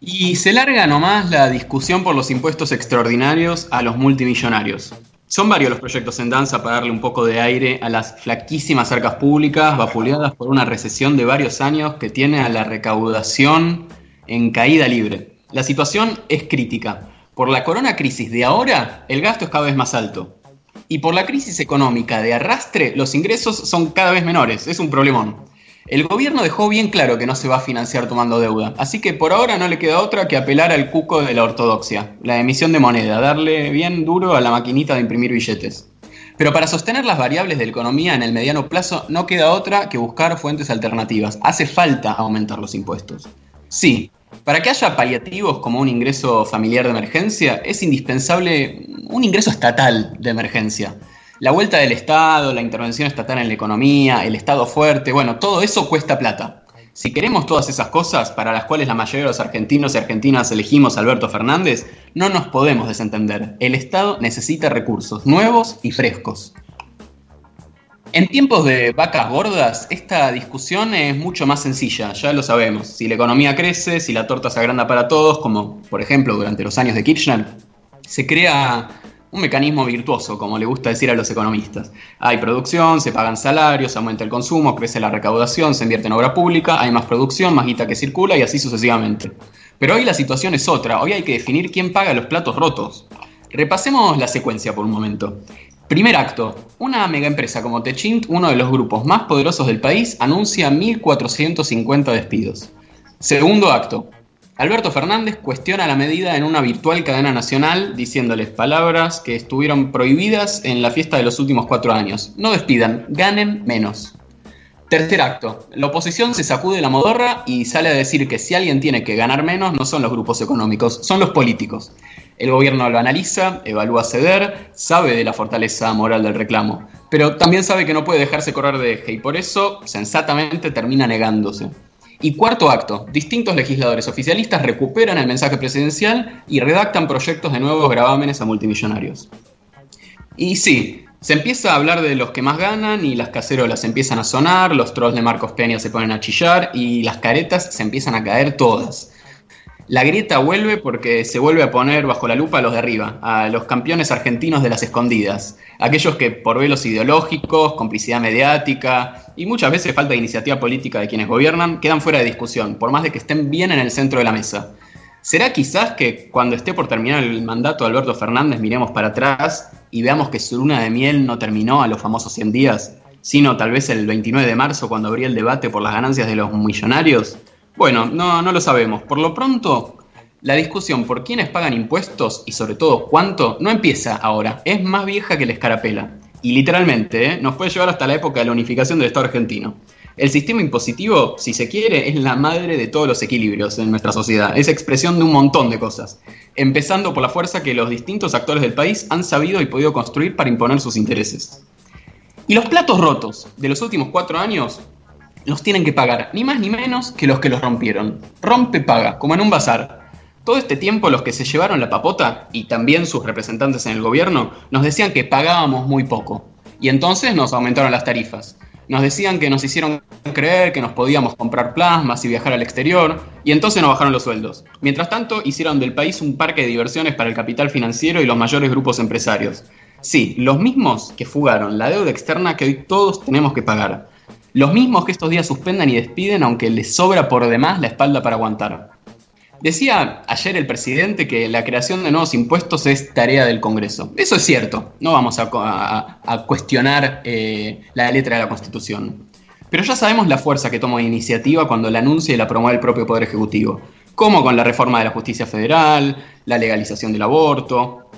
Y se larga nomás la discusión por los impuestos extraordinarios a los multimillonarios. Son varios los proyectos en danza para darle un poco de aire a las flaquísimas arcas públicas vapuleadas por una recesión de varios años que tiene a la recaudación en caída libre. La situación es crítica. Por la corona crisis de ahora, el gasto es cada vez más alto. Y por la crisis económica de arrastre, los ingresos son cada vez menores. Es un problemón. El gobierno dejó bien claro que no se va a financiar tomando deuda, así que por ahora no le queda otra que apelar al cuco de la ortodoxia, la emisión de moneda, darle bien duro a la maquinita de imprimir billetes. Pero para sostener las variables de la economía en el mediano plazo no queda otra que buscar fuentes alternativas. Hace falta aumentar los impuestos. Sí, para que haya paliativos como un ingreso familiar de emergencia, es indispensable un ingreso estatal de emergencia la vuelta del Estado, la intervención estatal en la economía, el Estado fuerte, bueno, todo eso cuesta plata. Si queremos todas esas cosas para las cuales la mayoría de los argentinos y argentinas elegimos Alberto Fernández, no nos podemos desentender. El Estado necesita recursos nuevos y frescos. En tiempos de vacas gordas, esta discusión es mucho más sencilla, ya lo sabemos. Si la economía crece, si la torta se agranda para todos, como por ejemplo durante los años de Kirchner, se crea un mecanismo virtuoso, como le gusta decir a los economistas. Hay producción, se pagan salarios, aumenta el consumo, crece la recaudación, se invierte en obra pública, hay más producción, más guita que circula y así sucesivamente. Pero hoy la situación es otra, hoy hay que definir quién paga los platos rotos. Repasemos la secuencia por un momento. Primer acto, una mega empresa como Techint, uno de los grupos más poderosos del país, anuncia 1.450 despidos. Segundo acto, Alberto Fernández cuestiona la medida en una virtual cadena nacional diciéndoles palabras que estuvieron prohibidas en la fiesta de los últimos cuatro años. No despidan, ganen menos. Tercer acto. La oposición se sacude la modorra y sale a decir que si alguien tiene que ganar menos no son los grupos económicos, son los políticos. El gobierno lo analiza, evalúa ceder, sabe de la fortaleza moral del reclamo, pero también sabe que no puede dejarse correr de eje y por eso sensatamente termina negándose. Y cuarto acto, distintos legisladores oficialistas recuperan el mensaje presidencial y redactan proyectos de nuevos gravámenes a multimillonarios. Y sí, se empieza a hablar de los que más ganan y las cacerolas empiezan a sonar, los trolls de Marcos Peña se ponen a chillar y las caretas se empiezan a caer todas. La grieta vuelve porque se vuelve a poner bajo la lupa a los de arriba, a los campeones argentinos de las escondidas, aquellos que por velos ideológicos, complicidad mediática y muchas veces falta de iniciativa política de quienes gobiernan, quedan fuera de discusión, por más de que estén bien en el centro de la mesa. ¿Será quizás que cuando esté por terminar el mandato de Alberto Fernández miremos para atrás y veamos que su luna de miel no terminó a los famosos 100 días, sino tal vez el 29 de marzo cuando abría el debate por las ganancias de los millonarios? Bueno, no, no lo sabemos. Por lo pronto, la discusión por quiénes pagan impuestos y sobre todo cuánto no empieza ahora, es más vieja que la escarapela. Y literalmente, ¿eh? nos puede llevar hasta la época de la unificación del Estado argentino. El sistema impositivo, si se quiere, es la madre de todos los equilibrios en nuestra sociedad. Es expresión de un montón de cosas. Empezando por la fuerza que los distintos actores del país han sabido y podido construir para imponer sus intereses. Y los platos rotos de los últimos cuatro años los tienen que pagar, ni más ni menos que los que los rompieron. Rompe paga, como en un bazar. Todo este tiempo los que se llevaron la papota, y también sus representantes en el gobierno, nos decían que pagábamos muy poco. Y entonces nos aumentaron las tarifas. Nos decían que nos hicieron creer que nos podíamos comprar plasmas y viajar al exterior, y entonces nos bajaron los sueldos. Mientras tanto, hicieron del país un parque de diversiones para el capital financiero y los mayores grupos empresarios. Sí, los mismos que fugaron la deuda externa que hoy todos tenemos que pagar. Los mismos que estos días suspendan y despiden aunque les sobra por demás la espalda para aguantar. Decía ayer el presidente que la creación de nuevos impuestos es tarea del Congreso. Eso es cierto, no vamos a, cuestionar eh, la letra de la Constitución. Pero ya sabemos la fuerza que toma iniciativa cuando la anuncia y la promueve el propio Poder Ejecutivo, como con la reforma de la justicia federal, la legalización del aborto,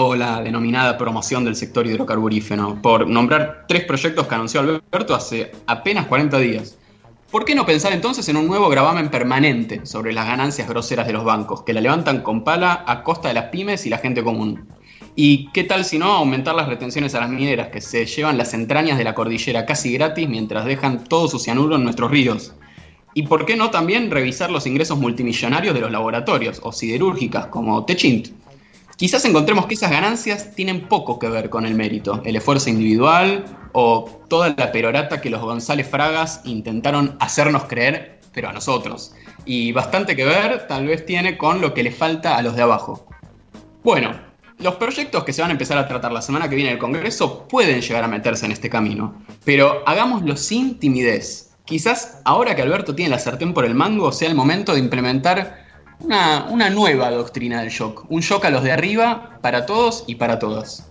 o la denominada promoción del sector hidrocarburífero, por nombrar tres proyectos que anunció Alberto hace apenas 40 días. ¿Por qué no pensar entonces en un nuevo gravamen permanente sobre las ganancias groseras de los bancos, que la levantan con pala a costa de las pymes y la gente común? ¿Y qué tal si no aumentar las retenciones a las mineras que se llevan las entrañas de la cordillera casi gratis mientras dejan todo su cianuro en nuestros ríos? ¿Y por qué no también revisar los ingresos multimillonarios de los laboratorios o siderúrgicas como Techint? Quizás encontremos que esas ganancias tienen poco que ver con el mérito, el esfuerzo individual o toda la perorata que los González Fragas intentaron hacernos creer, pero a nosotros. Y bastante que ver tal vez tiene con lo que le falta a los de abajo. Bueno, los proyectos que se van a empezar a tratar la semana que viene en el Congreso pueden llegar a meterse en este camino, pero hagámoslo sin timidez. Quizás ahora que Alberto tiene la sartén por el mango sea el momento de implementar una, una nueva doctrina del shock, un shock a los de arriba, para todos y para todas.